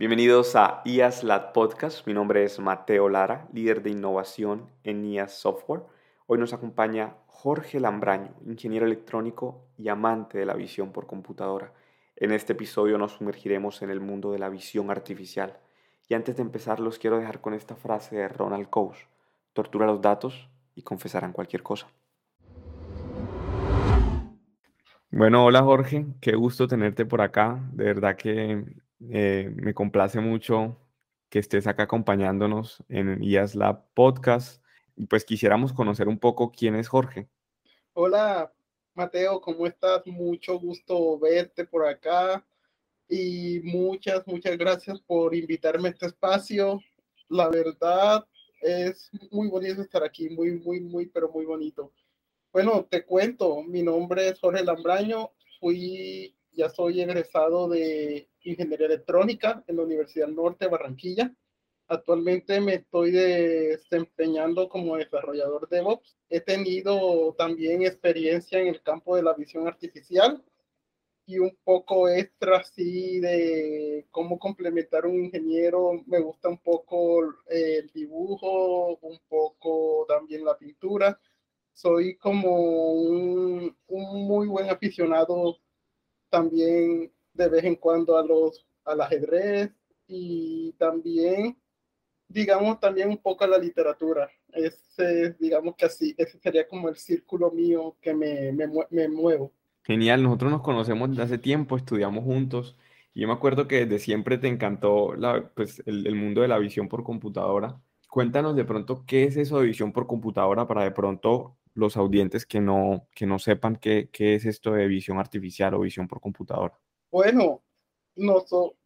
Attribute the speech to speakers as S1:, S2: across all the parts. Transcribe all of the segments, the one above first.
S1: Bienvenidos a IAS Lab Podcast. Mi nombre es Mateo Lara, líder de innovación en IAS Software. Hoy nos acompaña Jorge Lambraño, ingeniero electrónico y amante de la visión por computadora. En este episodio nos sumergiremos en el mundo de la visión artificial. Y antes de empezar, los quiero dejar con esta frase de Ronald Coase: Tortura los datos y confesarán cualquier cosa. Bueno, hola Jorge, qué gusto tenerte por acá. De verdad que eh, me complace mucho que estés acá acompañándonos en IAS Lab Podcast. Pues quisiéramos conocer un poco quién es Jorge.
S2: Hola Mateo, ¿cómo estás? Mucho gusto verte por acá y muchas, muchas gracias por invitarme a este espacio. La verdad es muy bonito estar aquí, muy, muy, muy, pero muy bonito. Bueno, te cuento, mi nombre es Jorge Lambraño, fui, ya soy egresado de Ingeniería Electrónica en la Universidad Norte de Barranquilla. Actualmente me estoy desempeñando como desarrollador DevOps. He tenido también experiencia en el campo de la visión artificial y un poco extra así de cómo complementar un ingeniero. Me gusta un poco el dibujo, un poco también la pintura soy como un, muy buen aficionado también de vez en cuando a los al ajedrez y también digamos también un poco a la literatura. Ese digamos que así ese sería como el círculo mío que me, me, me muevo.
S1: Genial nosotros nos conocemos desde hace tiempo estudiamos juntos. Y yo me acuerdo que desde siempre te encantó la, pues, el, mundo de la visión por computadora. Cuéntanos de pronto qué es eso de visión por computadora para de pronto los audientes que no, que no sepan qué, qué es esto de visión artificial o visión por computadora?
S2: Bueno, no,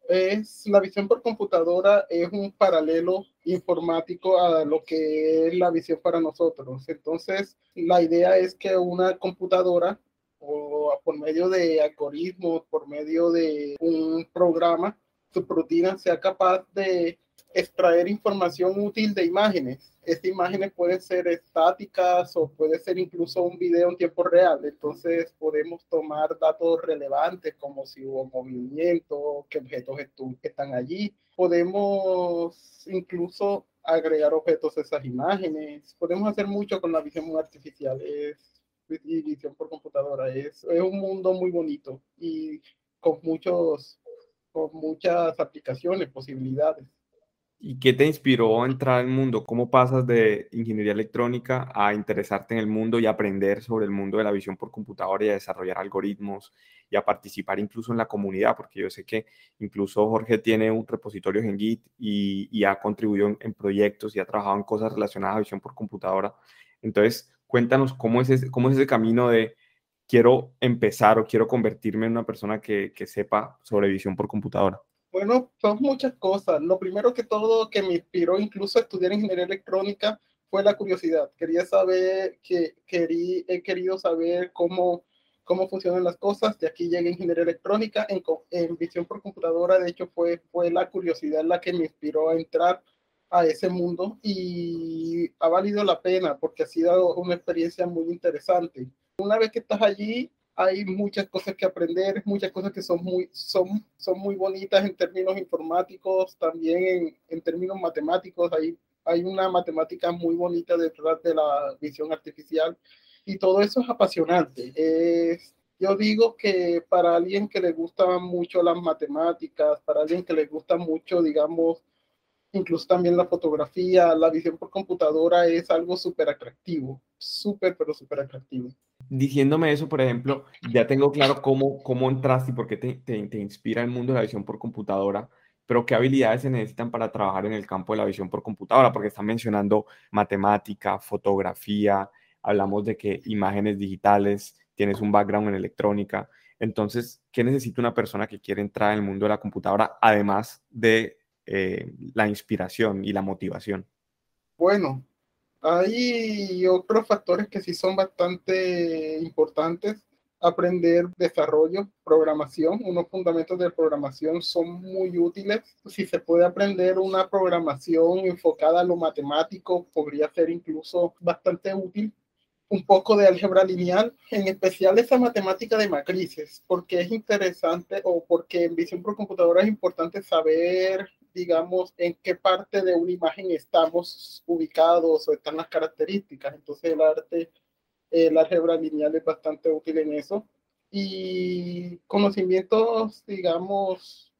S2: es, la visión por computadora es un paralelo informático a lo que es la visión para nosotros. Entonces, la idea es que una computadora o por medio de algoritmos, por medio de un programa, su rutina sea capaz de extraer información útil de imágenes estas imágenes pueden ser estáticas o puede ser incluso un video en tiempo real. Entonces podemos tomar datos relevantes como si hubo movimiento, qué objetos están allí. Podemos incluso agregar objetos a esas imágenes. Podemos hacer mucho con la visión artificial es, y visión por computadora. Es, es un mundo muy bonito y con, muchos, con muchas aplicaciones, posibilidades.
S1: ¿Y qué te inspiró a entrar al mundo? ¿Cómo pasas de ingeniería electrónica a interesarte en el mundo y aprender sobre el mundo de la visión por computadora y a desarrollar algoritmos y a participar incluso en la comunidad? Porque yo sé que incluso Jorge tiene un repositorio en Git y, ha contribuido en, proyectos y ha trabajado en cosas relacionadas a visión por computadora. Entonces, cuéntanos cómo es ese, cómo es ese camino de quiero empezar o quiero convertirme en una persona que, que sepa sobre visión por computadora.
S2: Bueno, son muchas cosas. Lo primero que todo que me inspiró incluso a estudiar ingeniería electrónica fue la curiosidad. Quería saber, que querí, he querido saber cómo, cómo funcionan las cosas. De aquí llegué a ingeniería electrónica. En, en visión por computadora, de hecho, fue, fue la curiosidad la que me inspiró a entrar a ese mundo y ha valido la pena porque ha sido una experiencia muy interesante. Una vez que estás allí, hay muchas cosas que aprender, muchas cosas que son muy, son, son muy bonitas en términos informáticos, también en, términos matemáticos. Hay, hay una matemática muy bonita detrás de la visión artificial y todo eso es apasionante. Yo digo que para alguien que le gustan mucho las matemáticas, para alguien que le gusta mucho, digamos, incluso también la fotografía, la visión por computadora es algo súper atractivo, súper, pero súper atractivo
S1: diciéndome eso, por ejemplo, ya tengo claro cómo, cómo entraste y por qué te, te, inspira el mundo de la visión por computadora, pero qué habilidades se necesitan para trabajar en el campo de la visión por computadora, porque están mencionando matemática, fotografía, hablamos de que imágenes digitales, tienes un background en electrónica. Entonces, ¿qué necesita una persona que quiere entrar en el mundo de la computadora, además de eh, la inspiración y la motivación?
S2: Bueno, hay otros factores que sí son bastante importantes. Aprender desarrollo, programación, unos fundamentos de programación son muy útiles. Si se puede aprender una programación enfocada a lo matemático, podría ser incluso bastante útil. un poco de álgebra lineal, en especial esa matemática de matrices, porque es interesante o porque en visión por computadora es importante saber, digamos, en qué parte de una imagen estamos ubicados o están las características. Entonces el arte, el álgebra lineal es bastante útil en eso. Y conocimientos, digamos,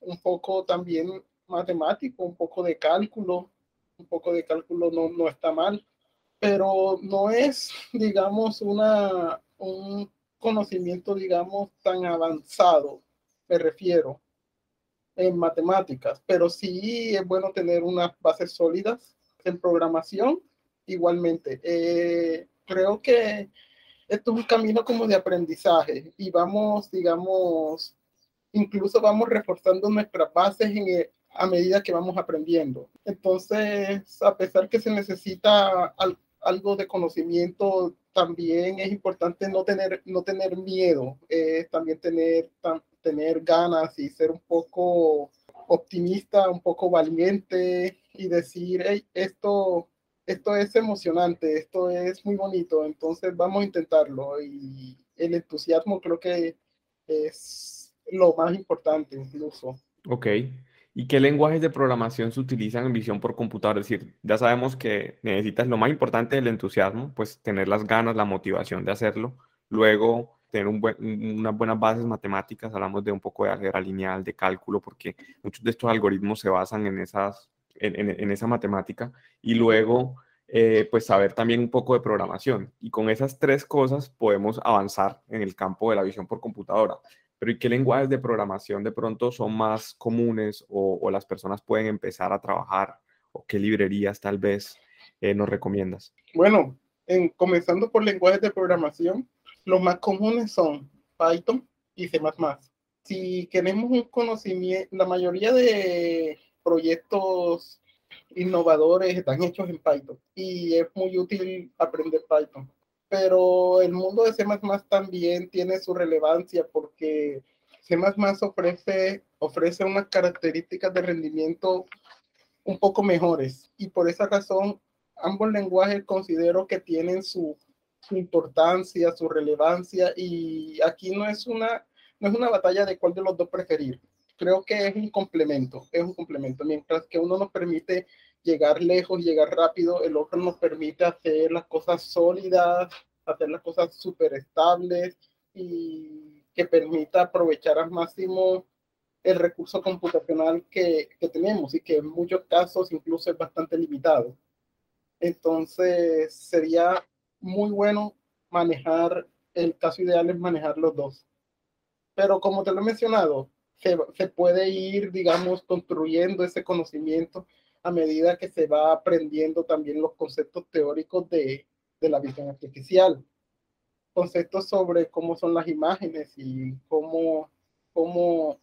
S2: un poco también matemático, un poco de cálculo, un poco de cálculo no, no está mal pero no es, digamos, una, un conocimiento, digamos, tan avanzado, me refiero, en matemáticas, pero sí es bueno tener unas bases sólidas en programación igualmente. Eh, creo que esto es un camino como de aprendizaje y vamos, digamos, incluso vamos reforzando nuestras bases en a medida que vamos aprendiendo. Entonces, a pesar que se necesita algo de conocimiento, también es importante no tener, no tener miedo, también tener, tener ganas y ser un poco optimista, un poco valiente y decir, esto, esto es emocionante, esto es muy bonito, entonces vamos a intentarlo. Y el entusiasmo creo que es lo más importante incluso.
S1: Ok. ¿Y qué lenguajes de programación se utilizan en visión por computador? Es decir, ya sabemos que necesitas lo más importante del entusiasmo, pues tener las ganas, la motivación de hacerlo. Luego, tener unas buenas bases matemáticas, hablamos de un poco de álgebra lineal, de cálculo, porque muchos de estos algoritmos se basan en, esas, en, esa matemática. Y luego, eh, pues saber también un poco de programación. Y con esas tres cosas podemos avanzar en el campo de la visión por computadora. Pero ¿y qué lenguajes de programación de pronto son más comunes o, las personas pueden empezar a trabajar? ¿O qué librerías tal vez eh, nos recomiendas?
S2: Bueno, en, comenzando por lenguajes de programación, los más comunes son Python y C++. Si queremos un conocimiento, la mayoría de proyectos innovadores están hechos en Python y es muy útil aprender Python pero el mundo de C++ también tiene su relevancia porque C++ ofrece, ofrece unas características de rendimiento un poco mejores y por esa razón ambos lenguajes considero que tienen su, su importancia, su relevancia y aquí no es una no es una batalla de cuál de los dos preferir. Creo que es un complemento, es un complemento. Mientras que uno nos permite llegar lejos, llegar rápido, el otro nos permite hacer las cosas sólidas, hacer las cosas súper estables y que permita aprovechar al máximo el recurso computacional que, que, tenemos y que en muchos casos incluso es bastante limitado. Entonces sería muy bueno manejar, el caso ideal es manejar los dos. Pero como te lo he mencionado, se, se puede ir, digamos, construyendo ese conocimiento a medida que se va aprendiendo también los conceptos teóricos de, de la visión artificial. Conceptos sobre cómo son las imágenes y cómo, cómo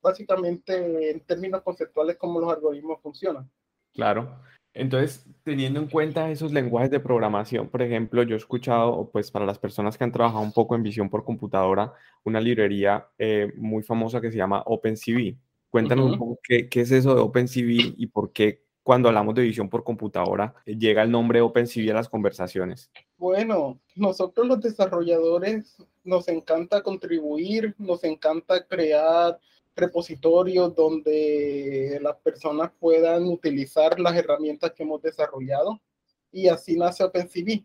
S2: básicamente en términos conceptuales, cómo los algoritmos funcionan.
S1: Claro. Entonces, teniendo en cuenta esos lenguajes de programación, por ejemplo, yo he escuchado, pues para las personas que han trabajado un poco en visión por computadora, una librería eh, muy famosa que se llama OpenCV. Cuéntanos un poco qué, qué, es eso de OpenCV y por qué cuando hablamos de visión por computadora llega el nombre OpenCV a las conversaciones.
S2: Bueno, nosotros los desarrolladores nos encanta contribuir, nos encanta crear repositorios donde las personas puedan utilizar las herramientas que hemos desarrollado y así nace OpenCV.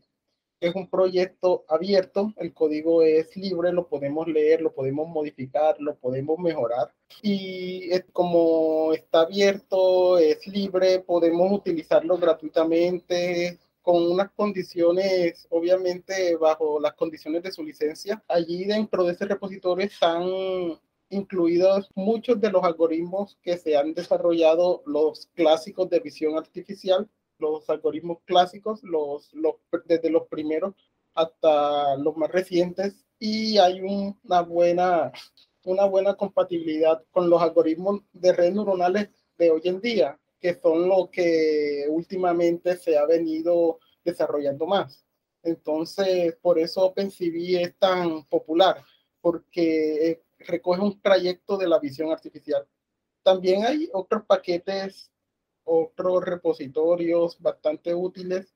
S2: Es un proyecto abierto, el código es libre, lo podemos leer, lo podemos modificar, lo podemos mejorar. Y como está abierto, es libre, podemos utilizarlo gratuitamente, con unas condiciones, obviamente bajo las condiciones de su licencia. Allí dentro de ese repositorio están incluidos muchos de los algoritmos que se han desarrollado, los clásicos de visión artificial, los algoritmos clásicos, los, desde los primeros hasta los más recientes, y hay una buena, una buena compatibilidad con los algoritmos de redes neuronales de hoy en día, que son lo que últimamente se ha venido desarrollando más. Entonces, por eso OpenCV es tan popular, porque recoge un trayecto de la visión artificial. También hay otros paquetes, otros repositorios bastante útiles,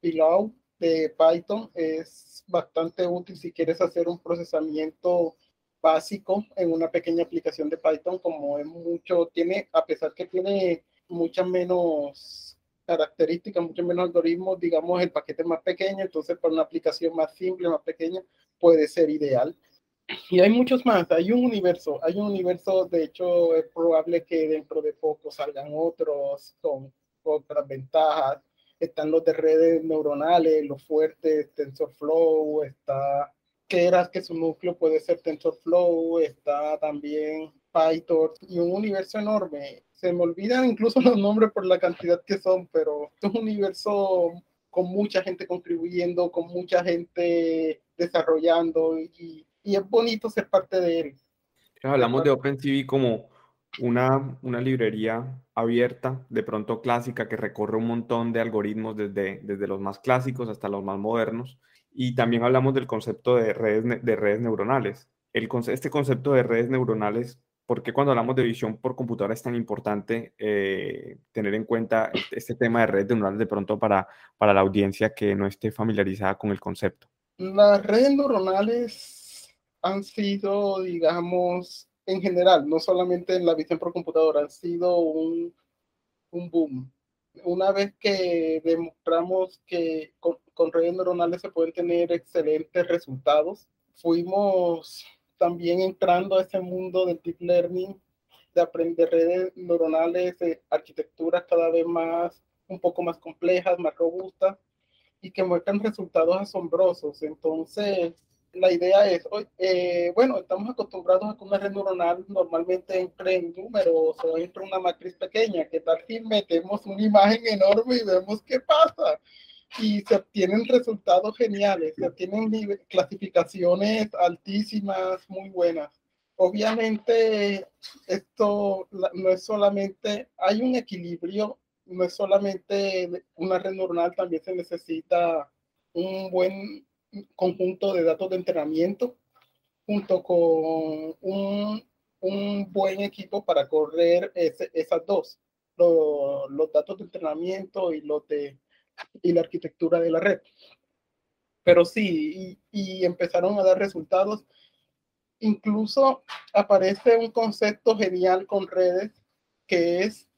S2: Pillow de Python es bastante útil si quieres hacer un procesamiento básico en una pequeña aplicación de Python, como es mucho, tiene, a pesar que tiene muchas menos características, muchos menos algoritmos, digamos, el paquete más pequeño, entonces para una aplicación más simple, más pequeña, puede ser ideal. Y hay muchos más, hay un universo, hay un universo, de hecho es probable que dentro de poco salgan otros con otras ventajas. Están los de redes neuronales, los fuertes, TensorFlow, está Keras, que su núcleo puede ser TensorFlow, está también PyTorch y un universo enorme. Se me olvidan incluso los nombres por la cantidad que son, pero es un universo con mucha gente contribuyendo, con mucha gente desarrollando y y es bonito ser parte de él.
S1: Hablamos de OpenCV como una, una librería abierta, de pronto clásica, que recorre un montón de algoritmos desde, desde los más clásicos hasta los más modernos. Y también hablamos del concepto de redes, de redes neuronales. El, este concepto de redes neuronales, ¿por qué cuando hablamos de visión por computadora es tan importante eh, tener en cuenta este, este, tema de redes neuronales de pronto para, para la audiencia que no esté familiarizada con el concepto?
S2: Las redes neuronales han sido, digamos, en general, no solamente en la visión por computadora, han sido un, un boom. Una vez que demostramos que con, redes neuronales se pueden tener excelentes resultados, fuimos también entrando a ese mundo del deep learning, de aprender redes neuronales, de arquitecturas cada vez más, un poco más complejas, más robustas, y que muestran resultados asombrosos. Entonces, la idea es, eh, bueno, estamos acostumbrados a que una red neuronal normalmente entre en números o entre una matriz pequeña. ¿Qué tal si metemos una imagen enorme y vemos qué pasa? Y se obtienen resultados geniales, se obtienen clasificaciones altísimas, muy buenas. Obviamente, esto no es solamente, hay un equilibrio, no es solamente una red neuronal, también se necesita un buen conjunto de datos de entrenamiento junto con un, un buen equipo para correr esas dos, los datos de entrenamiento y, los de, y la arquitectura de la red. Pero sí, y, y empezaron a dar resultados. Incluso aparece un concepto genial con redes que es,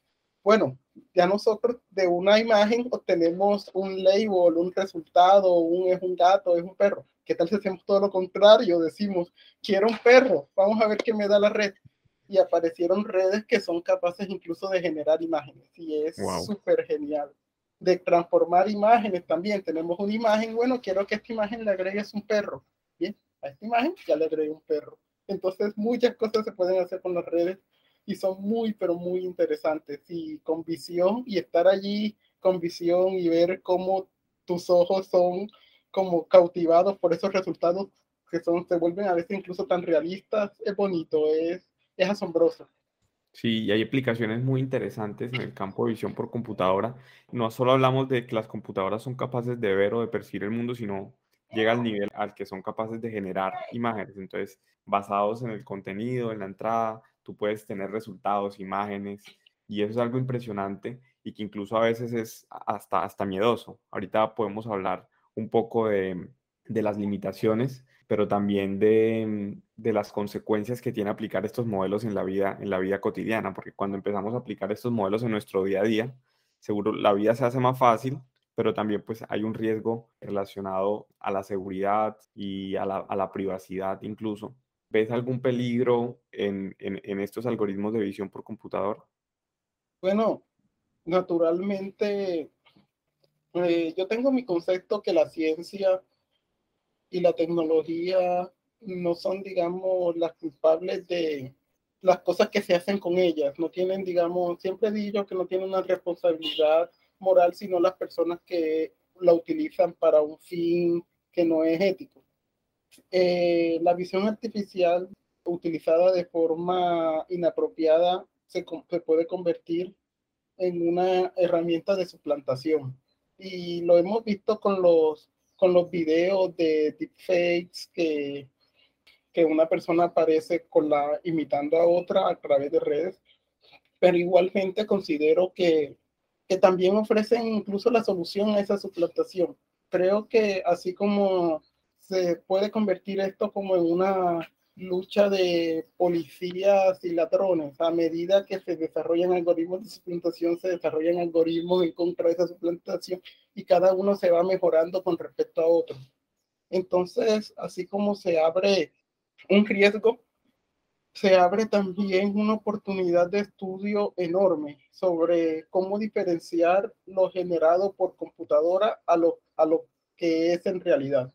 S2: bueno, ya nosotros de una imagen obtenemos un label, un resultado, un es un gato, es un perro. ¿Qué tal si hacemos todo lo contrario? Decimos, quiero un perro, vamos a ver qué me da la red. Y aparecieron redes que son capaces incluso de generar imágenes y es súper genial. De transformar imágenes también. Tenemos una imagen, bueno, quiero que esta imagen le agregues un perro. Bien, a esta imagen ya le agregué un perro. Entonces muchas cosas se pueden hacer con las redes y son muy, pero muy interesantes y con visión y estar allí con visión y ver cómo tus ojos son como cautivados por esos resultados que son, se vuelven a veces incluso tan realistas, es bonito, es, es asombroso.
S1: Sí, y hay aplicaciones muy interesantes en el campo de visión por computadora. No solo hablamos de que las computadoras son capaces de ver o de percibir el mundo, sino llega al nivel al que son capaces de generar imágenes. Entonces, basados en el contenido, en la entrada, tú puedes tener resultados, imágenes, y eso es algo impresionante y que incluso a veces es hasta, hasta miedoso. Ahorita podemos hablar un poco de, de las limitaciones, pero también de, de, las consecuencias que tiene aplicar estos modelos en la, vida, en la vida cotidiana, porque cuando empezamos a aplicar estos modelos en nuestro día a día, seguro la vida se hace más fácil, pero también pues hay un riesgo relacionado a la seguridad y a la, a la privacidad incluso. ¿Ves algún peligro en, en, estos algoritmos de visión por computador?
S2: Bueno, naturalmente, eh, yo tengo mi concepto que la ciencia y la tecnología no son, digamos, las culpables de las cosas que se hacen con ellas. No tienen, digamos, siempre digo que no tienen una responsabilidad moral, sino las personas que la utilizan para un fin que no es ético. Eh, la visión artificial utilizada de forma inapropiada se, puede convertir en una herramienta de suplantación. Y lo hemos visto con los, con los videos de deepfakes que, que una persona aparece con la, imitando a otra a través de redes. Pero igualmente considero que, que también ofrecen incluso la solución a esa suplantación Creo que así como se puede convertir esto como en una lucha de policías y ladrones. A medida que se desarrollan algoritmos de suplantación, se desarrollan algoritmos en contra de esa suplantación y cada uno se va mejorando con respecto a otro. Entonces, así como se abre un riesgo, se abre también una oportunidad de estudio enorme sobre cómo diferenciar lo generado por computadora a lo, a lo que es en realidad.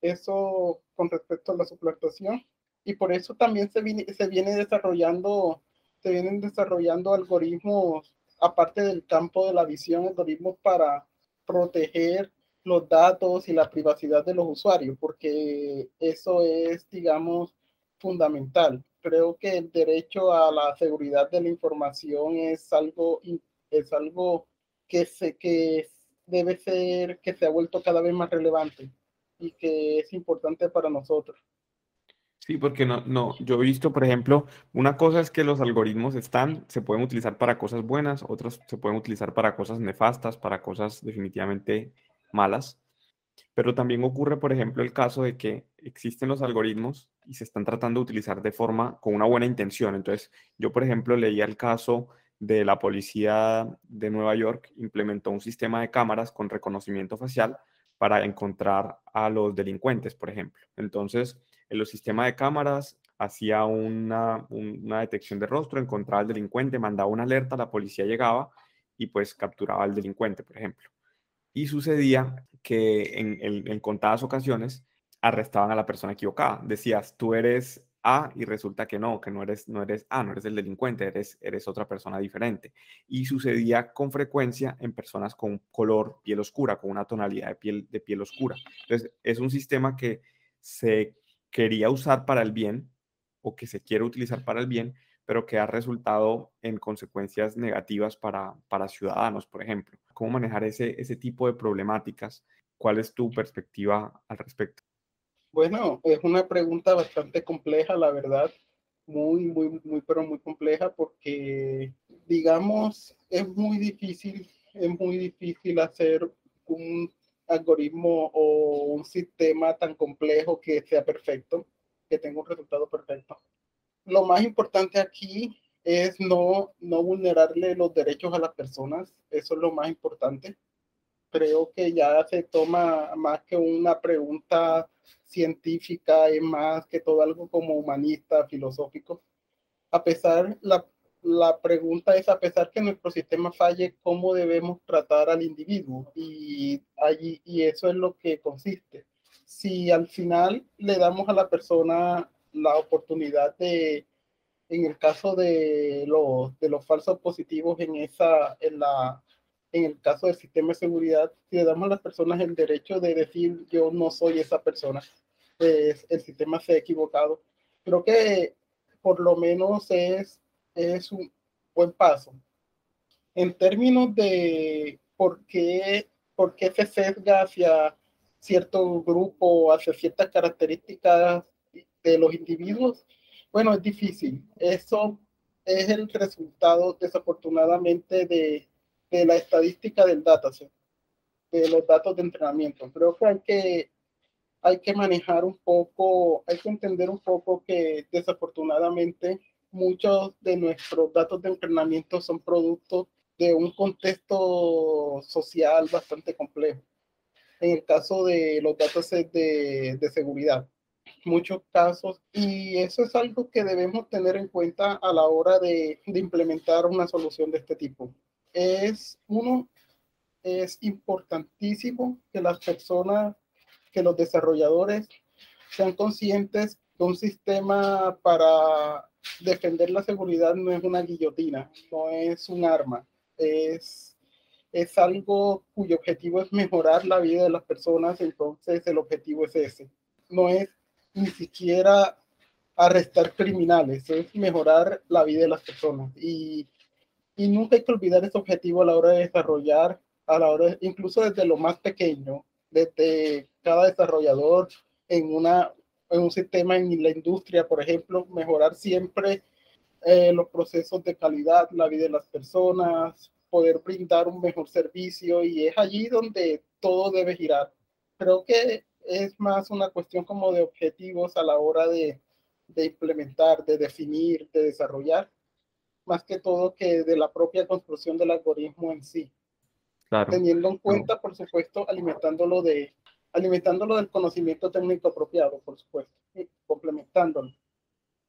S2: Eso con respecto a la suplantación y por eso también se viene, se viene desarrollando, se vienen desarrollando algoritmos, aparte del campo de la visión, algoritmos para proteger los datos y la privacidad de los usuarios, porque eso es, digamos, fundamental. Creo que el derecho a la seguridad de la información es algo, es algo que, se, que debe ser, que se ha vuelto cada vez más relevante y que es importante para nosotros.
S1: Sí, porque no, no, yo he visto, por ejemplo, una cosa es que los algoritmos están, se pueden utilizar para cosas buenas, otros se pueden utilizar para cosas nefastas, para cosas definitivamente malas. Pero también ocurre, por ejemplo, el caso de que existen los algoritmos y se están tratando de utilizar de forma con una buena intención. Entonces, yo, por ejemplo, leía el caso de la policía de Nueva York, implementó un sistema de cámaras con reconocimiento facial para encontrar a los delincuentes, por ejemplo. Entonces, en los sistemas de cámaras hacía una, detección de rostro, encontraba al delincuente, mandaba una alerta, la policía llegaba y pues capturaba al delincuente, por ejemplo. Y sucedía que en, en, contadas ocasiones arrestaban a la persona equivocada. Decías, tú eres Y resulta que no, que no eres, no eres A, no eres el delincuente, eres, eres otra persona diferente. Y sucedía con frecuencia en personas con color piel oscura, con una tonalidad de piel, de piel oscura. Entonces, es un sistema que se quería usar para el bien o que se quiere utilizar para el bien, pero que ha resultado en consecuencias negativas para, para ciudadanos, por ejemplo. ¿Cómo manejar ese, ese tipo de problemáticas? ¿Cuál es tu perspectiva al respecto?
S2: Bueno, es una pregunta bastante compleja, la verdad, muy, muy, muy, pero muy compleja porque, digamos, es muy difícil, es muy difícil hacer un algoritmo o un sistema tan complejo que sea perfecto, que tenga un resultado perfecto. Lo más importante aquí es no, no vulnerarle los derechos a las personas, eso es lo más importante. Creo que ya se toma más que una pregunta científica, es más que todo algo como humanista, filosófico. A pesar, la, la pregunta es, a pesar que nuestro sistema falle, ¿cómo debemos tratar al individuo? Y, allí, y eso es lo que consiste. Si al final le damos a la persona la oportunidad de, en el caso de los, de los falsos positivos en, esa, en, la, en el caso del sistema de seguridad, si le damos a las personas el derecho de decir yo no soy esa persona, pues el sistema se ha equivocado. Creo que por lo menos es es un buen paso. En términos de por qué, por qué se sesga hacia cierto grupo, hacia ciertas características de los individuos, bueno, es difícil. Eso es el resultado, desafortunadamente, de, de la estadística del dataset, de los datos de entrenamiento. Creo que hay que hay que manejar un poco, hay que entender un poco que desafortunadamente muchos de nuestros datos de entrenamiento son productos de un contexto social bastante complejo. En el caso de los datos de, de seguridad, muchos casos, y eso es algo que debemos tener en cuenta a la hora de, de implementar una solución de este tipo. Es uno, es importantísimo que las personas, que los desarrolladores sean conscientes de un sistema para defender la seguridad no es una guillotina, no es un arma, es, es algo cuyo objetivo es mejorar la vida de las personas, entonces el objetivo es ese. No es ni siquiera arrestar criminales, es mejorar la vida de las personas. Y, y nunca hay que olvidar ese objetivo a la hora de desarrollar, a la hora, incluso desde lo más pequeño, desde cada desarrollador en una en un sistema en la industria, por ejemplo, mejorar siempre eh, los procesos de calidad, la vida de las personas, poder brindar un mejor servicio y es allí donde todo debe girar. Creo que es más una cuestión como de objetivos a la hora de, de implementar, de definir, de desarrollar, más que todo que de la propia construcción del algoritmo en sí. Teniendo en cuenta, por supuesto, alimentándolo de alimentándolo del conocimiento técnico apropiado, por supuesto, y complementándolo.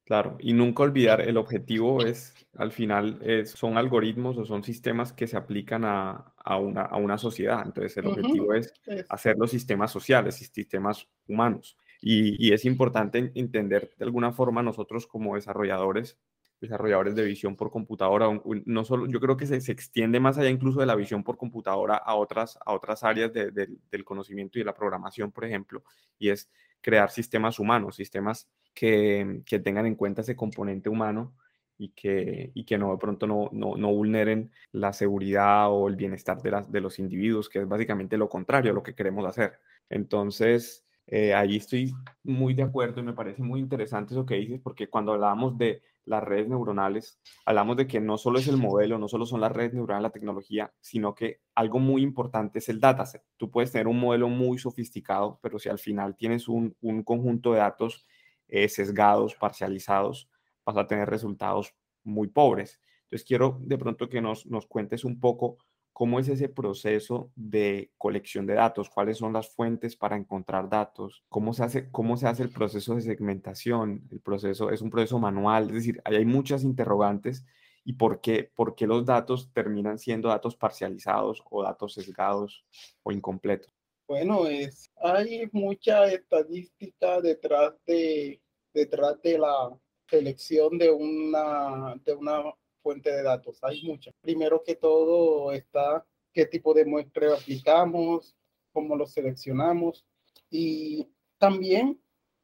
S1: Claro, y nunca olvidar, el objetivo es, al final, es, son algoritmos o son sistemas que se aplican a, a, una, a una, sociedad. Entonces, el objetivo es hacer los sistemas sociales y sistemas humanos. Y, y, es importante entender de alguna forma nosotros como desarrolladores, desarrolladores de visión por computadora, no solo, yo creo que se, se extiende más allá incluso de la visión por computadora a otras, a otras áreas de, del conocimiento y de la programación, por ejemplo, y es crear sistemas humanos, sistemas que, que, tengan en cuenta ese componente humano y que, y que no de pronto no, no, no, vulneren la seguridad o el bienestar de, las, de los individuos, que es básicamente lo contrario a lo que queremos hacer. Entonces, eh, ahí estoy muy de acuerdo y me parece muy interesante eso que dices, porque cuando hablábamos de las redes neuronales, hablamos de que no solo es el modelo, no solo son las redes neuronales, la tecnología, sino que algo muy importante es el dataset. Tú puedes tener un modelo muy sofisticado, pero si al final tienes un, un conjunto de datos eh, sesgados, parcializados, vas a tener resultados muy pobres. Entonces quiero de pronto que nos, nos cuentes un poco cómo es ese proceso de colección de datos, cuáles son las fuentes para encontrar datos, cómo se hace, cómo se hace el proceso de segmentación, el proceso es un proceso manual, es decir, hay muchas interrogantes y por qué, por qué los datos terminan siendo datos parcializados o datos sesgados o incompletos.
S2: Bueno, es, hay mucha estadística detrás de, detrás de la selección de una, de una fuente de datos. Hay mucha. Primero que todo está qué tipo de muestra aplicamos, cómo lo seleccionamos y también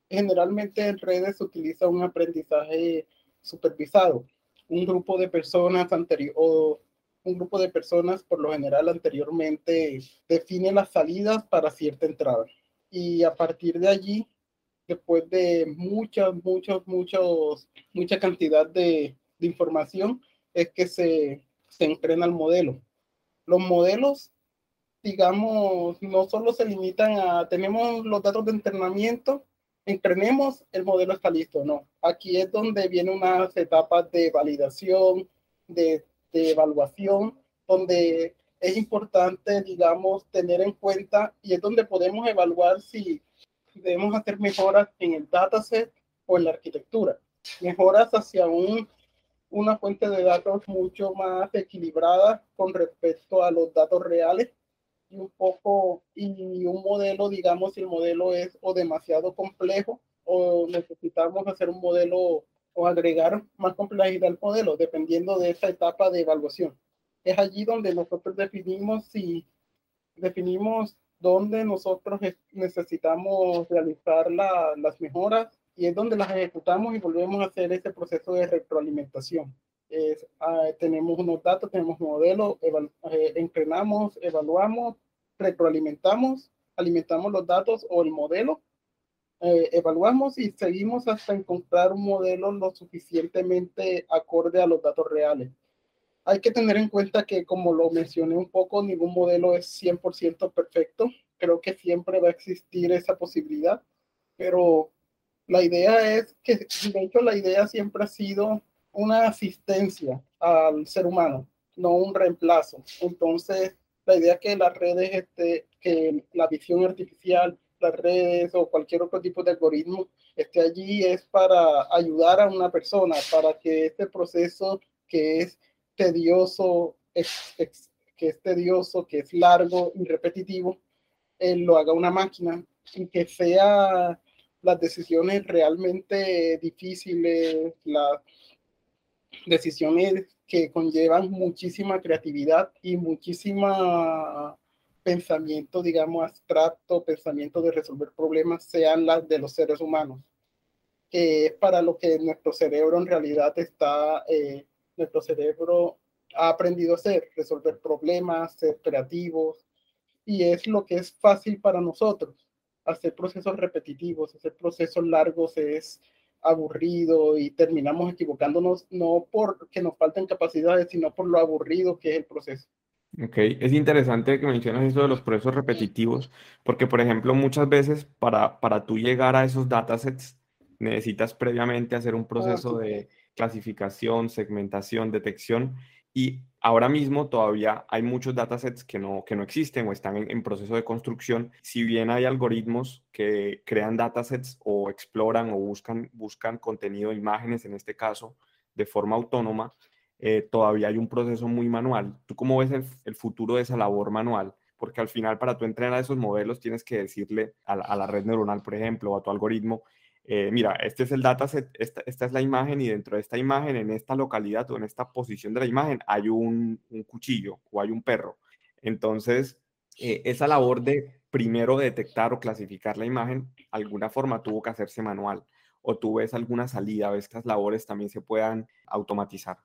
S2: generalmente en redes se utiliza un aprendizaje supervisado. Un grupo de personas anterior un grupo de personas, por lo general anteriormente, define las salidas para cierta entrada. Y a partir de allí, después de muchas, muchos, muchos, mucha cantidad de, de información, es que se, se entrena el modelo. Los modelos, digamos, no solo se limitan a, tenemos los datos de entrenamiento, entrenemos, el modelo está listo, no. Aquí es donde vienen unas etapas de validación, de de evaluación, donde es importante, digamos, tener en cuenta y es donde podemos evaluar si debemos hacer mejoras en el dataset o en la arquitectura. Mejoras hacia un, una fuente de datos mucho más equilibrada con respecto a los datos reales y un poco, y un modelo, digamos, si el modelo es o demasiado complejo o necesitamos hacer un modelo o agregar más complejidad al modelo, dependiendo de esa etapa de evaluación. Es allí donde nosotros definimos si definimos dónde nosotros necesitamos realizar las mejoras y es donde las ejecutamos y volvemos a hacer ese proceso de retroalimentación. Ah, tenemos unos datos, tenemos modelos, eh, entrenamos, evaluamos, retroalimentamos, alimentamos los datos o el modelo eh, evaluamos y seguimos hasta encontrar un modelo lo suficientemente acorde a los datos reales. Hay que tener en cuenta que, como lo mencioné un poco, ningún modelo es 100% perfecto. Creo que siempre va a existir esa posibilidad, pero la idea es que, de hecho, la idea siempre ha sido una asistencia al ser humano, no un reemplazo. Entonces, la idea que las redes, este, que la visión artificial las redes o cualquier otro tipo de algoritmo esté allí es para ayudar a una persona, para que este proceso que es tedioso, que es tedioso, que es largo y repetitivo, él lo haga una máquina y que sea las decisiones realmente difíciles, las decisiones que conllevan muchísima creatividad y muchísima pensamiento, digamos, abstracto, pensamiento de resolver problemas, sean las de los seres humanos, que es para lo que nuestro cerebro en realidad está, eh, nuestro cerebro ha aprendido a hacer, resolver problemas, ser creativos, y es lo que es fácil para nosotros. Hacer procesos repetitivos, hacer procesos largos es aburrido y terminamos equivocándonos no porque nos falten capacidades, sino por lo aburrido que es el proceso.
S1: Ok, es interesante que mencionas eso de los procesos repetitivos, porque por ejemplo muchas veces para, para tú llegar a esos datasets necesitas previamente hacer un
S2: Ah,
S1: proceso
S2: sí.
S1: de clasificación, segmentación, detección, y ahora mismo todavía hay muchos datasets que no, que no existen o están en, proceso de construcción. Si bien hay algoritmos que crean datasets o exploran o buscan, buscan contenido, imágenes en este caso, de forma autónoma, eh, todavía hay un proceso muy manual. ¿Tú cómo ves el, futuro de esa labor manual? Porque al final para entrenar esos modelos tienes que decirle a la, a la red neuronal, por ejemplo, o a tu algoritmo, eh, mira, este es el dataset, esta, es la imagen y dentro de esta imagen, en esta localidad o en esta posición de la imagen, hay un, cuchillo o hay un perro. Entonces, eh, esa labor de primero detectar o clasificar la imagen, alguna forma tuvo que hacerse manual. O tú ves alguna salida, ves que estas labores también se puedan automatizar.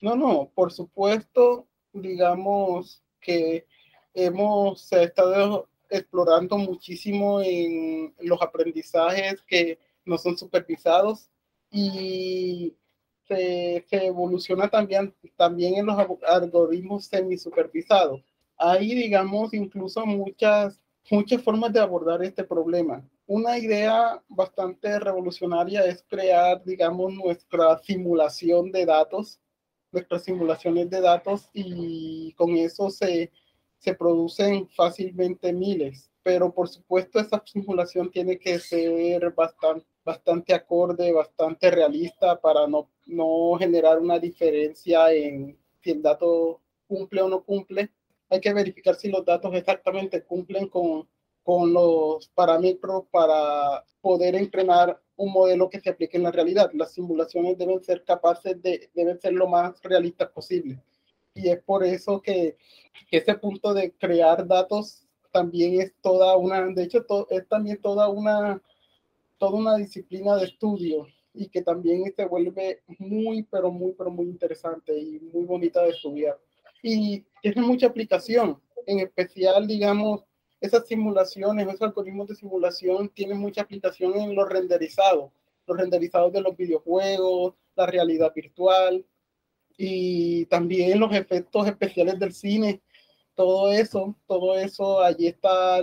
S2: No, no, por supuesto, digamos que hemos estado explorando muchísimo en los aprendizajes que no son supervisados y se, se evoluciona también, también en los algoritmos semisupervisados. Hay, digamos, incluso muchas, muchas formas de abordar este problema. Una idea bastante revolucionaria es crear, digamos, nuestra simulación de datos nuestras simulaciones de datos y con eso se, se producen fácilmente miles. Pero por supuesto esa simulación tiene que ser bastante, bastante acorde, bastante realista para no, no generar una diferencia en si el dato cumple o no cumple. Hay que verificar si los datos exactamente cumplen con, con los parámetros para poder entrenar un modelo que se aplique en la realidad. Las simulaciones deben ser capaces de, deben ser lo más realistas posible. Y es por eso que, ese punto de crear datos también es toda una, de hecho, es también toda una, toda una disciplina de estudio y que también se vuelve muy, pero muy, pero muy interesante y muy bonita de estudiar. Y tiene mucha aplicación, en especial, digamos, esas simulaciones, esos algoritmos de simulación tienen mucha aplicación en los renderizados, los renderizados de los videojuegos, la realidad virtual y también los efectos especiales del cine, todo eso, todo eso, allí está,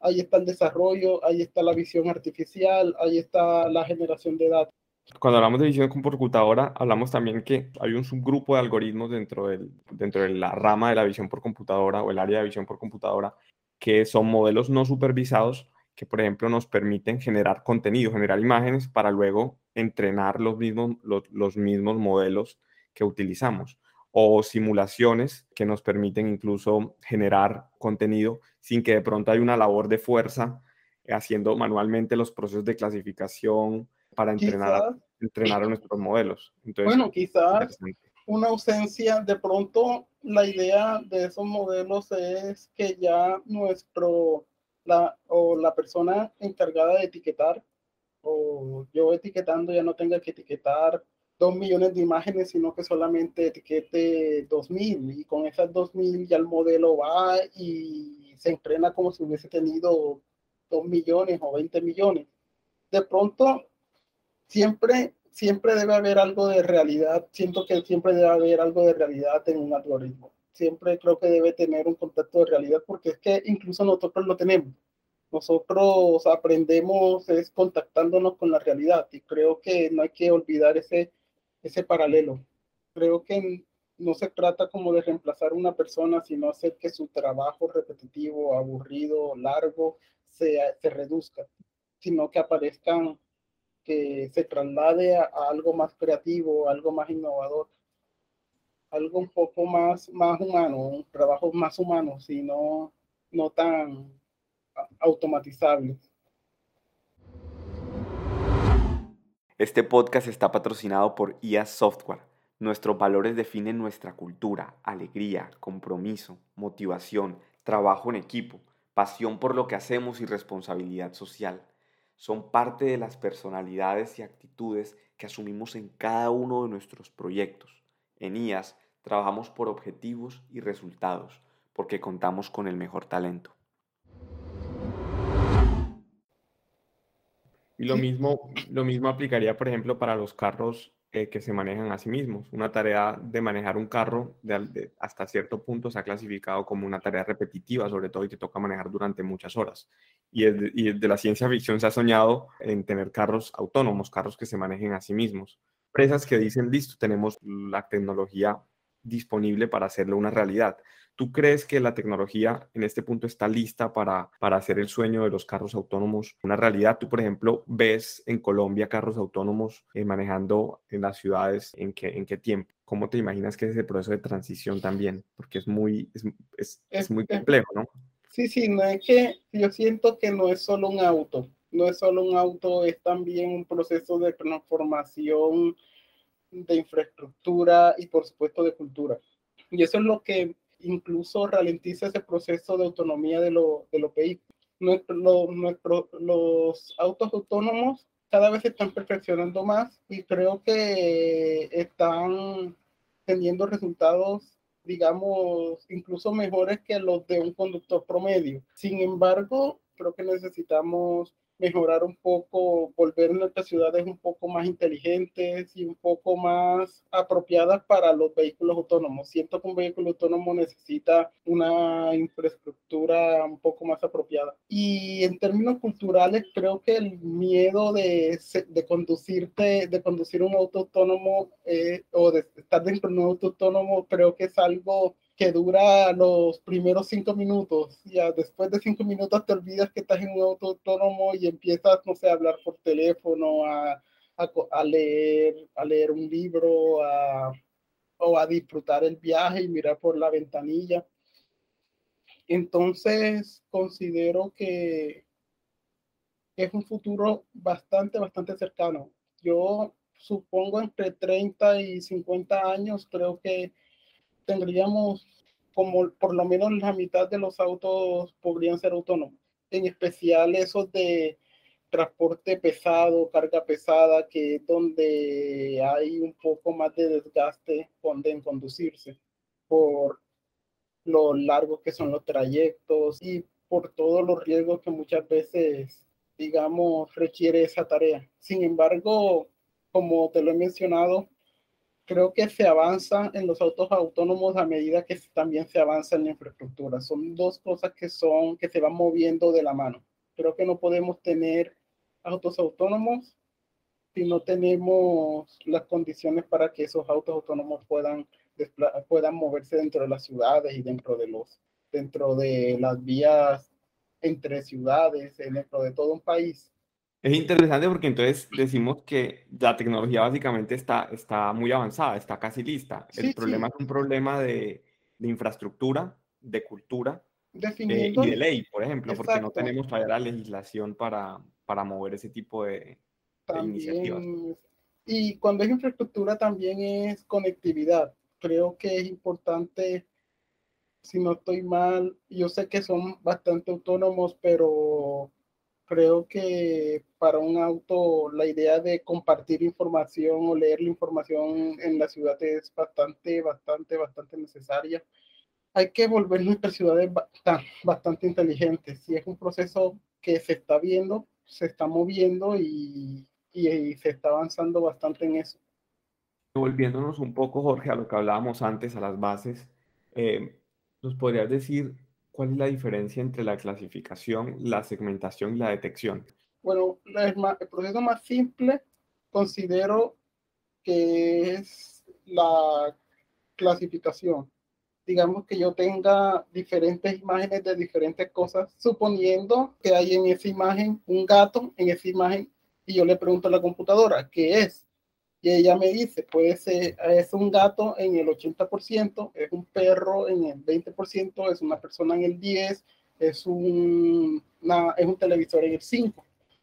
S2: ahí está el desarrollo, ahí está la visión artificial, ahí está la generación de datos.
S1: Cuando hablamos de visión con computadora, hablamos también que hay un subgrupo de algoritmos dentro, del, dentro de la rama de la visión por computadora o el área de visión por computadora que son modelos no supervisados que, por ejemplo, nos permiten generar contenido, generar imágenes para luego entrenar los mismos, los, los mismos modelos que utilizamos o simulaciones que nos permiten incluso generar contenido sin que de pronto hay una labor de fuerza haciendo manualmente los procesos de clasificación para entrenar, a, entrenar a nuestros modelos.
S2: Entonces, bueno, quizás una ausencia, de pronto la idea de esos modelos es que ya nuestro, la, o la persona encargada de etiquetar, o yo etiquetando ya no tenga que etiquetar dos millones de imágenes, sino que solamente etiquete dos mil, y con esas dos mil ya el modelo va y se entrena como si hubiese tenido dos millones o 20 millones. De pronto, siempre siempre debe haber algo de realidad. Siento que siempre debe haber algo de realidad en un algoritmo. Siempre creo que debe tener un contacto de realidad porque es que incluso nosotros lo tenemos. Nosotros aprendemos es contactándonos con la realidad y creo que no hay que olvidar ese, ese paralelo. Creo que no se trata como de reemplazar a una persona, sino hacer que su trabajo repetitivo, aburrido, largo, se, se reduzca, sino que aparezcan que se traslade a, algo más creativo, algo más innovador, algo un poco más, más humano, un trabajo más humano, sino no tan automatizable.
S1: Este podcast está patrocinado por IA Software. Nuestros valores definen nuestra cultura, alegría, compromiso, motivación, trabajo en equipo, pasión por lo que hacemos y responsabilidad social son parte de las personalidades y actitudes que asumimos en cada uno de nuestros proyectos. En IAS trabajamos por objetivos y resultados, porque contamos con el mejor talento. Y lo mismo, lo mismo aplicaría, por ejemplo, para los carros eh, que se manejan a sí mismos. Una tarea de manejar un carro hasta cierto punto se ha clasificado como una tarea repetitiva, sobre todo y te toca manejar durante muchas horas. Y desde, y desde la ciencia ficción se ha soñado en tener carros autónomos, carros que se manejen a sí mismos. Empresas que dicen, listo, tenemos la tecnología disponible para hacerlo una realidad. ¿Tú crees que la tecnología en este punto está lista para, para hacer el sueño de los carros autónomos una realidad? Tú, por ejemplo, ves en Colombia carros autónomos eh, manejando en las ciudades, ¿en qué, ¿en qué tiempo? ¿Cómo te imaginas que es ese proceso de transición también? Porque es muy, es, es, es muy complejo, ¿no?
S2: Sí, sí, no es que yo siento que no es solo un auto, no es solo un auto, es también un proceso de transformación de infraestructura y por supuesto de cultura. Y eso es lo que incluso ralentiza ese proceso de autonomía de, lo, de los vehículos. Nuestro, los autos autónomos cada vez se están perfeccionando más y creo que están teniendo resultados digamos, incluso mejores que los de un conductor promedio. Sin embargo, creo que necesitamos mejorar un poco, volver nuestras ciudades un poco más inteligentes y un poco más apropiadas para los vehículos autónomos. Siento que un vehículo autónomo necesita una infraestructura un poco más apropiada. Y en términos culturales, creo que el miedo de, de conducirte, de conducir un auto autónomo eh, o de estar dentro de un auto autónomo, creo que es algo que dura los primeros cinco minutos. Ya después de cinco minutos te olvidas que estás en un auto autónomo y empiezas, no sé, a hablar por teléfono, a, a, leer, a leer un libro, a, o a disfrutar el viaje y mirar por la ventanilla. Entonces, considero que es un futuro bastante, bastante cercano. Yo supongo entre 30 y 50 años, creo que tendríamos como por lo menos la mitad de los autos podrían ser autónomos, en especial esos de transporte pesado, carga pesada, que es donde hay un poco más de desgaste en conducirse por lo largos que son los trayectos y por todos los riesgos que muchas veces, digamos, requiere esa tarea. Sin embargo, como te lo he mencionado, creo que se avanza en los autos autónomos a medida que también se avanza en la infraestructura. Son dos cosas que son que se van moviendo de la mano. Creo que no podemos tener autos autónomos si no tenemos las condiciones para que esos autos autónomos puedan puedan moverse dentro de las ciudades y dentro de los dentro de las vías entre ciudades, dentro de todo un país.
S1: Es interesante porque entonces decimos que la tecnología básicamente está, está muy avanzada, está casi lista. El problema es un problema de, de infraestructura, de cultura eh, y de ley, por ejemplo, porque no tenemos todavía la legislación para, para mover ese tipo de, iniciativas.
S2: Y cuando es infraestructura también es conectividad. Creo que es importante, si no estoy mal, yo sé que son bastante autónomos, pero creo que para un auto la idea de compartir información o leer la información en la ciudad es bastante, bastante, bastante necesaria. Hay que volver nuestras ciudades bastante inteligentes y es un proceso que se está viendo, se está moviendo y, y, se está avanzando bastante en eso.
S1: Volviéndonos un poco, Jorge, a lo que hablábamos antes, a las bases, eh, ¿nos podrías decir ¿Cuál es la diferencia entre la clasificación, la segmentación y la detección?
S2: Bueno, el, proceso más simple considero que es la clasificación. Digamos que yo tenga diferentes imágenes de diferentes cosas, suponiendo que hay en esa imagen un gato, en esa imagen, y yo le pregunto a la computadora, ¿qué es? Y ella me dice, puede ser, es un gato en el 80%, es un perro en el 20%, es una persona en el 10%, es un, es un televisor en el 5%.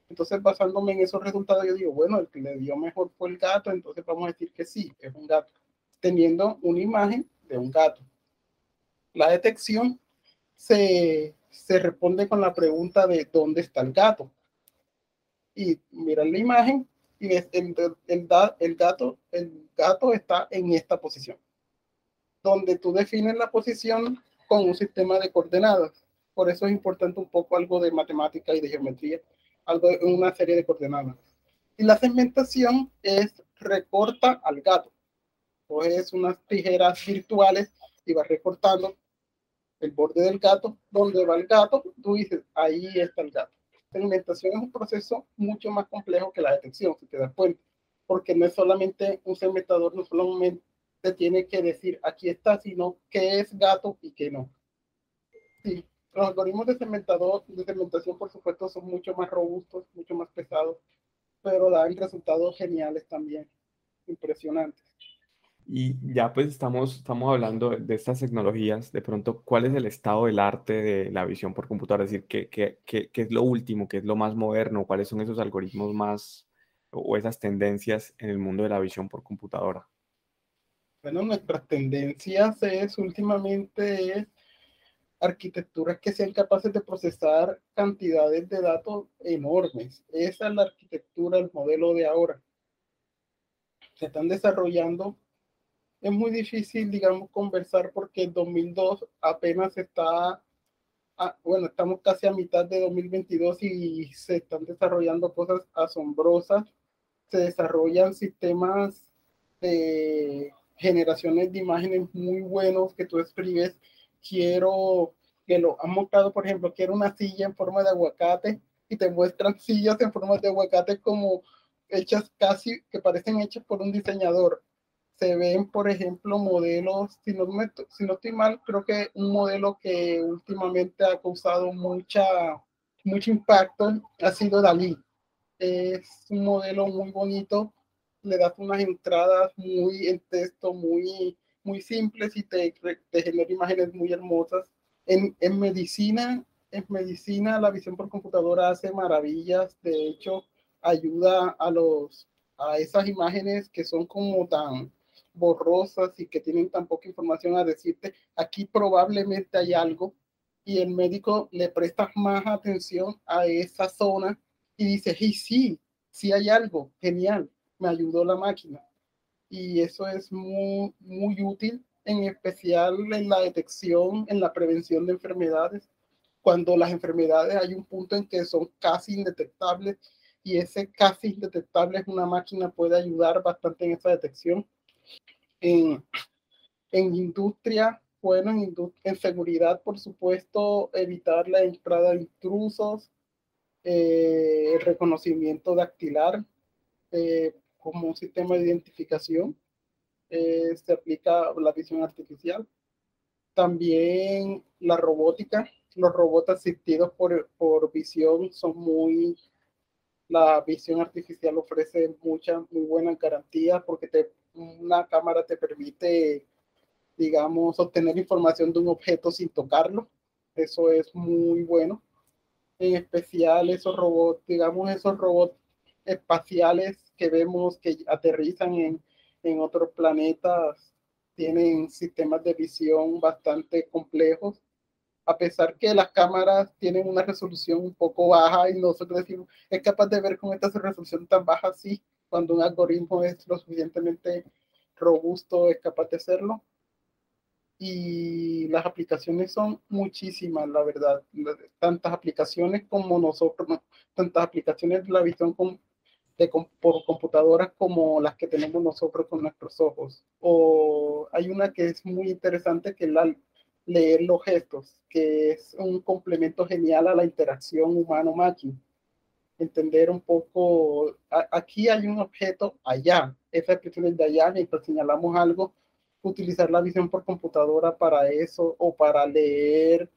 S2: Entonces, basándome en esos resultados, yo digo, bueno, el que le dio mejor fue el gato, entonces vamos a decir que sí, es un gato, teniendo una imagen de un gato. La detección se, se responde con la pregunta de dónde está el gato. Y miran la imagen el, gato, gato está en esta posición, donde tú defines la posición con un sistema de coordenadas. Por eso es importante un poco algo de matemática y de geometría. algo, una serie de coordenadas. Y la segmentación es recorta al gato. Coges unas tijeras virtuales y vas recortando el borde del gato, donde va el gato, tú dices, ahí está el gato. Segmentación es un proceso mucho más complejo que la detección, si te das cuenta, porque no es solamente un segmentador, no solamente tiene que decir aquí está, sino qué es gato y qué no. Sí, los algoritmos de, segmentador, de segmentación, por supuesto, son mucho más robustos, mucho más pesados, pero dan resultados geniales también, impresionantes.
S1: Y ya pues estamos, estamos hablando de estas tecnologías, de pronto, ¿cuál es el estado del arte de la visión por computadora? Es decir, ¿qué, qué, qué, qué es lo último, qué es lo más moderno? ¿Cuáles son esos algoritmos más o esas tendencias en el mundo de la visión por computadora?
S2: Bueno, nuestras tendencias es últimamente es arquitecturas que sean capaces de procesar cantidades de datos enormes. Esa es la arquitectura, el modelo de ahora. Se están desarrollando es muy difícil, digamos, conversar porque el 2002 apenas está, ah, bueno, estamos casi a mitad de 2022 y se están desarrollando cosas asombrosas. Se desarrollan sistemas de generaciones de imágenes muy buenos que tú escribes. Quiero que lo han mostrado, por ejemplo, quiero una silla en forma de aguacate y te muestran sillas en forma de aguacate como hechas casi que parecen hechas por un diseñador se ven, por ejemplo, modelos, si no, si no estoy mal, creo que un modelo que últimamente ha causado mucha, mucho impacto ha sido Dalí. Es un modelo muy bonito, le das unas entradas muy en texto, muy, muy simples y te, te genera imágenes muy hermosas. En, en medicina, en medicina la visión por computadora hace maravillas, de hecho ayuda a los a esas imágenes que son como tan borrosas y que tienen tan poca información a decirte, aquí probablemente hay algo y el médico le presta más atención a esa zona y dice, hey, sí, sí hay algo, genial, me ayudó la máquina. Y eso es muy, muy útil, en especial en la detección, en la prevención de enfermedades, cuando las enfermedades hay un punto en que son casi indetectables y ese casi indetectable es una máquina puede ayudar bastante en esa detección en, en industria, bueno, en, en, seguridad, por supuesto, evitar la entrada de intrusos, eh, el reconocimiento dactilar eh, como un sistema de identificación, eh, se aplica la visión artificial. También la robótica, los robots asistidos por, por visión son muy la visión artificial ofrece muchas muy buenas garantías porque te una cámara te permite, digamos, obtener información de un objeto sin tocarlo. Eso es muy bueno. En especial esos robots, digamos, esos robots espaciales que vemos que aterrizan en, en otros planetas, tienen sistemas de visión bastante complejos a pesar que las cámaras tienen una resolución un poco baja y nosotros decimos, es capaz de ver con esta resolución tan baja, sí, cuando un algoritmo es lo suficientemente robusto, es capaz de hacerlo. Y las aplicaciones son muchísimas, la verdad. Tantas aplicaciones como nosotros, tantas aplicaciones de la visión por computadoras como las que tenemos nosotros con nuestros ojos. O hay una que es muy interesante que es leer los gestos, que es un complemento genial a la interacción humano-máquina entender un poco, aquí hay un objeto allá, esa expresión es de allá, mientras señalamos algo, utilizar la visión por computadora para eso o para leer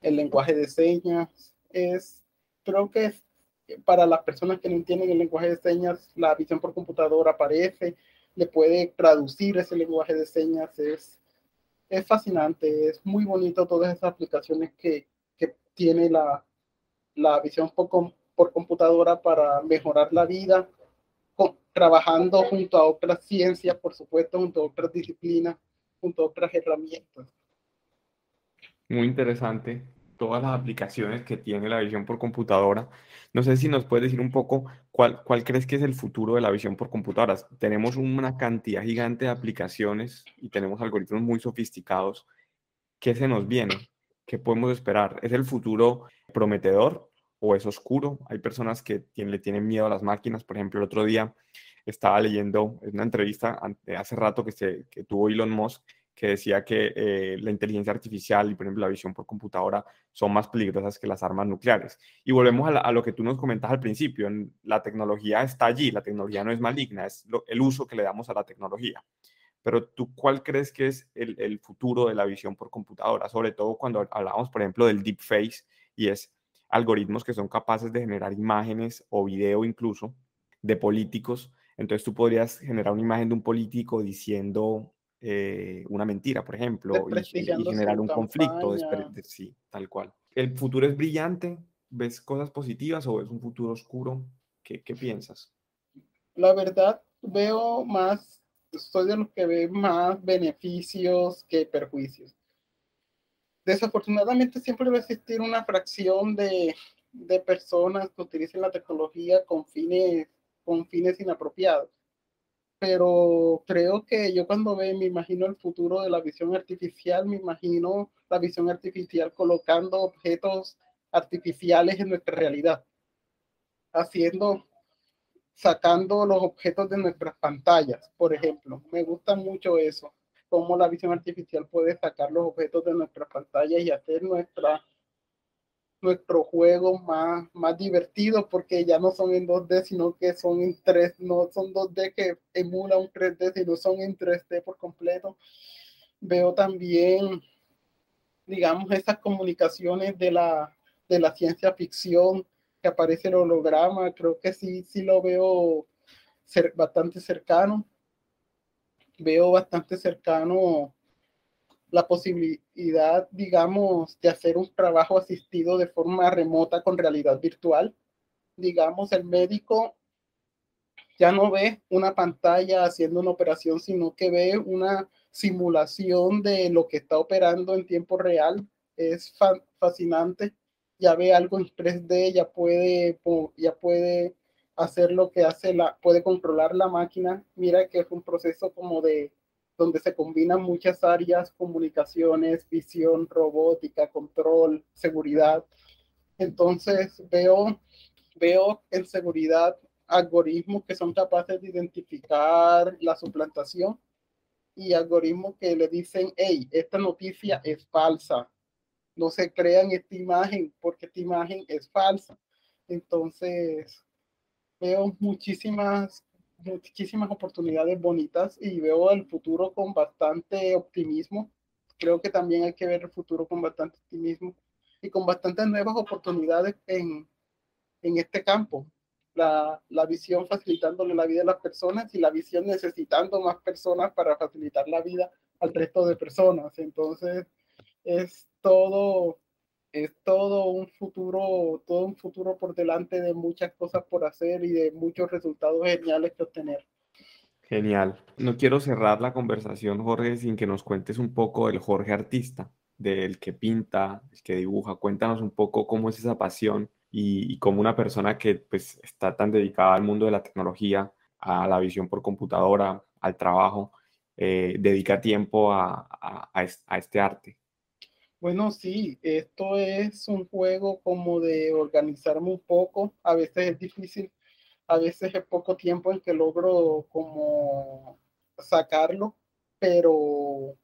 S2: el lenguaje de señas, es, creo que es, para las personas que no entienden el lenguaje de señas, la visión por computadora aparece, le puede traducir ese lenguaje de señas, es, es fascinante, es muy bonito todas esas aplicaciones que, que tiene la, la visión por, por computadora para mejorar la vida, trabajando junto a otras ciencias, por supuesto, junto a otras disciplinas, junto a otras herramientas.
S1: Muy interesante todas las aplicaciones que tiene la visión por computadora. No sé si nos puedes decir un poco cuál, cuál crees que es el futuro de la visión por computadoras. Tenemos una cantidad gigante de aplicaciones y tenemos algoritmos muy sofisticados. ¿Qué se nos viene? ¿Qué podemos esperar? ¿Es el futuro prometedor o es oscuro. Hay personas que le tienen miedo a las máquinas. Por ejemplo, el otro día estaba leyendo una entrevista hace rato que, se, que tuvo Elon Musk que decía que eh, la inteligencia artificial y, por ejemplo, la visión por computadora son más peligrosas que las armas nucleares. Y volvemos a, lo que tú nos comentas al principio, la tecnología está allí, la tecnología no es maligna, es el uso que le damos a la tecnología. Pero tú, ¿cuál crees que es el, el futuro de la visión por computadora? Sobre todo cuando hablamos, por ejemplo, del deepface y es algoritmos que son capaces de generar imágenes o video incluso de políticos. Entonces tú podrías generar una imagen de un político diciendo eh, una mentira, por ejemplo, y, generar un conflicto. sí, tal cual. ¿El futuro es brillante? ¿Ves cosas positivas o es un futuro oscuro? ¿Qué, qué piensas?
S2: La verdad, veo más, soy de los que ve más beneficios que perjuicios. Desafortunadamente siempre va a existir una fracción de, de personas que utilicen la tecnología con fines, con fines inapropiados pero creo que yo cuando ve, me imagino el futuro de la visión artificial, me imagino la visión artificial colocando objetos artificiales en nuestra realidad, haciendo, sacando los objetos de nuestras pantallas, por ejemplo. Me gusta mucho eso, cómo la visión artificial puede sacar los objetos de nuestras pantallas y hacer nuestra nuestro juego más, más divertido porque ya no son en 2D, sino que son en 3, no son 2D que emula un 3D, sino son en 3D por completo. Veo también, digamos, esas comunicaciones de la, de la ciencia ficción que aparece el holograma, creo que sí, sí lo veo ser, bastante cercano. Veo bastante cercano la posibilidad, digamos, de hacer un trabajo asistido de forma remota con realidad virtual. Digamos, el médico ya no ve una pantalla haciendo una operación, sino que ve una simulación de lo que está operando en tiempo real. Es fascinante. Ya ve algo en 3D, ya puede, ya puede hacer lo que hace la, puede controlar la máquina. Mira que es un proceso como de donde se combinan muchas áreas, comunicaciones, visión, robótica, control, seguridad. Entonces veo, veo en seguridad algoritmos que son capaces de identificar la suplantación y algoritmos que le dicen, hey, esta noticia es falsa. No se crean esta imagen porque esta imagen es falsa. Entonces, veo muchísimas muchísimas oportunidades bonitas y veo el futuro con bastante optimismo. Creo que también hay que ver el futuro con bastante optimismo y con bastantes nuevas oportunidades en, en este campo. La, la visión facilitándole la vida a las personas y la visión necesitando más personas para facilitar la vida al resto de personas. Entonces, es todo es todo un futuro, todo un futuro por delante de muchas cosas por hacer y de muchos resultados geniales que obtener.
S1: Genial. No quiero cerrar la conversación, Jorge, sin que nos cuentes un poco del Jorge artista, del que pinta, el que dibuja. Cuéntanos un poco cómo es esa pasión y, cómo una persona que pues, está tan dedicada al mundo de la tecnología, a la visión por computadora, al trabajo, eh, dedica tiempo a, a este arte.
S2: Bueno, sí, esto es un juego como de organizarme un poco. A veces es difícil, a veces es poco tiempo en que logro como sacarlo, pero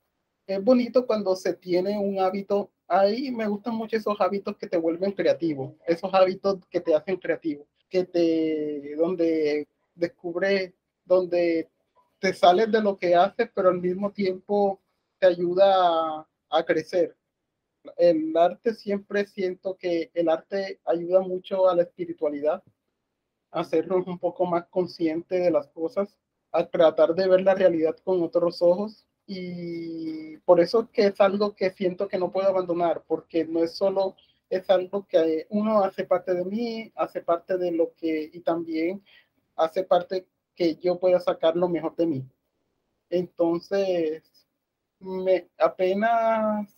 S2: es bonito cuando se tiene un hábito. Ahí me gustan mucho esos hábitos que te vuelven creativo, esos hábitos que te hacen creativo, que te, donde descubre, donde te sales de lo que haces, pero al mismo tiempo te ayuda a crecer el arte siempre siento que el arte ayuda mucho a la espiritualidad, a hacernos un poco más consciente de las cosas, a tratar de ver la realidad con otros ojos y por eso que es algo que siento que no puedo abandonar, porque no es solo, es algo que uno hace parte de mí, hace parte de lo que, y también hace parte que yo pueda sacar lo mejor de mí. Entonces, me apenas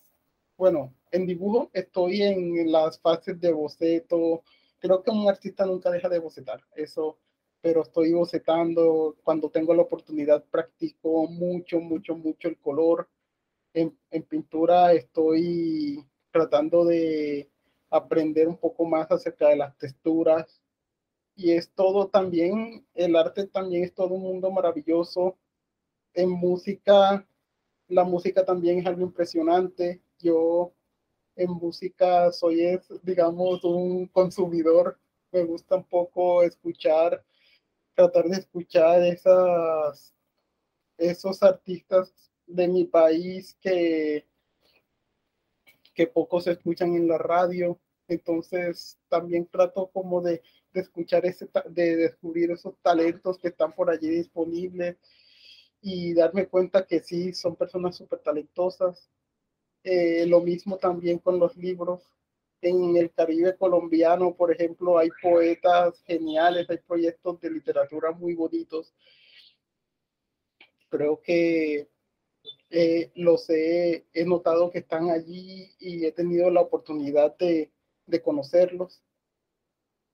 S2: bueno, en dibujo estoy en las fases de boceto. Creo que un artista nunca deja de bocetar, eso, pero estoy bocetando. Cuando tengo la oportunidad, practico mucho, mucho, mucho el color. En, en pintura estoy tratando de, aprender un poco más acerca de las texturas. Y es todo también, el arte también es todo un mundo maravilloso. En música, la música también es algo impresionante. Yo en música soy, digamos, un consumidor. Me gusta un poco escuchar, tratar de escuchar esas, esos artistas de mi país que, que pocos escuchan en la radio. Entonces también trato como de, de escuchar ese, de descubrir esos talentos que están por allí disponibles y darme cuenta que sí, son personas súper talentosas. Eh, lo mismo también con los libros. En el Caribe colombiano, por ejemplo, hay poetas geniales, hay proyectos de literatura muy bonitos. Creo que eh, los he, he, notado que están allí y he tenido la oportunidad de, de conocerlos.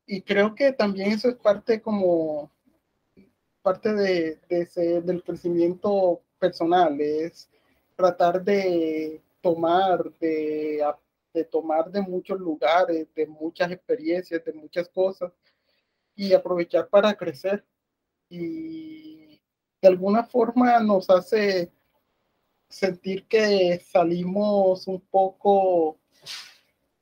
S2: Y creo que también eso es parte como parte de, de ese, del crecimiento personal, es tratar de tomar, de, de tomar de muchos lugares, de muchas experiencias, de muchas cosas y aprovechar para crecer. Y de alguna forma nos hace sentir que salimos un poco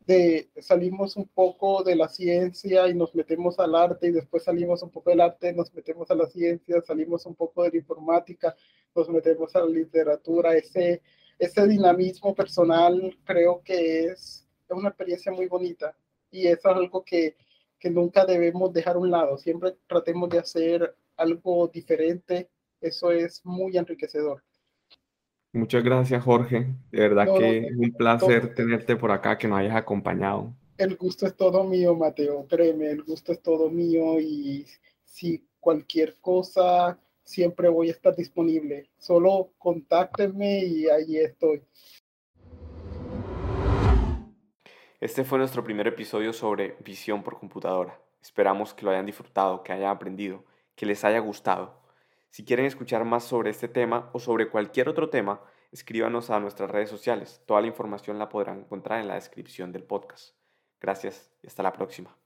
S2: de salimos un poco de la ciencia y nos metemos al arte y después salimos un poco del arte, nos metemos a la ciencia, salimos un poco de la informática, nos metemos a la literatura, ese, ese dinamismo personal creo que es, es una experiencia muy bonita y eso es algo que, que nunca debemos dejar a un lado, siempre tratemos de hacer algo diferente, eso es muy enriquecedor.
S1: Muchas gracias, Jorge. De verdad que es un placer tenerte por acá, que nos hayas acompañado.
S2: El gusto es todo mío, Mateo. Créeme, el gusto es todo mío y si cualquier cosa, siempre voy a estar disponible. Solo contáctenme y ahí estoy.
S1: Este fue nuestro primer episodio sobre visión por computadora. Esperamos que lo hayan disfrutado, que hayan aprendido, que les haya gustado. Si quieren escuchar más sobre este tema o sobre cualquier otro tema, escríbanos a nuestras redes sociales. Toda la información la podrán encontrar en la descripción del podcast. Gracias y hasta la próxima.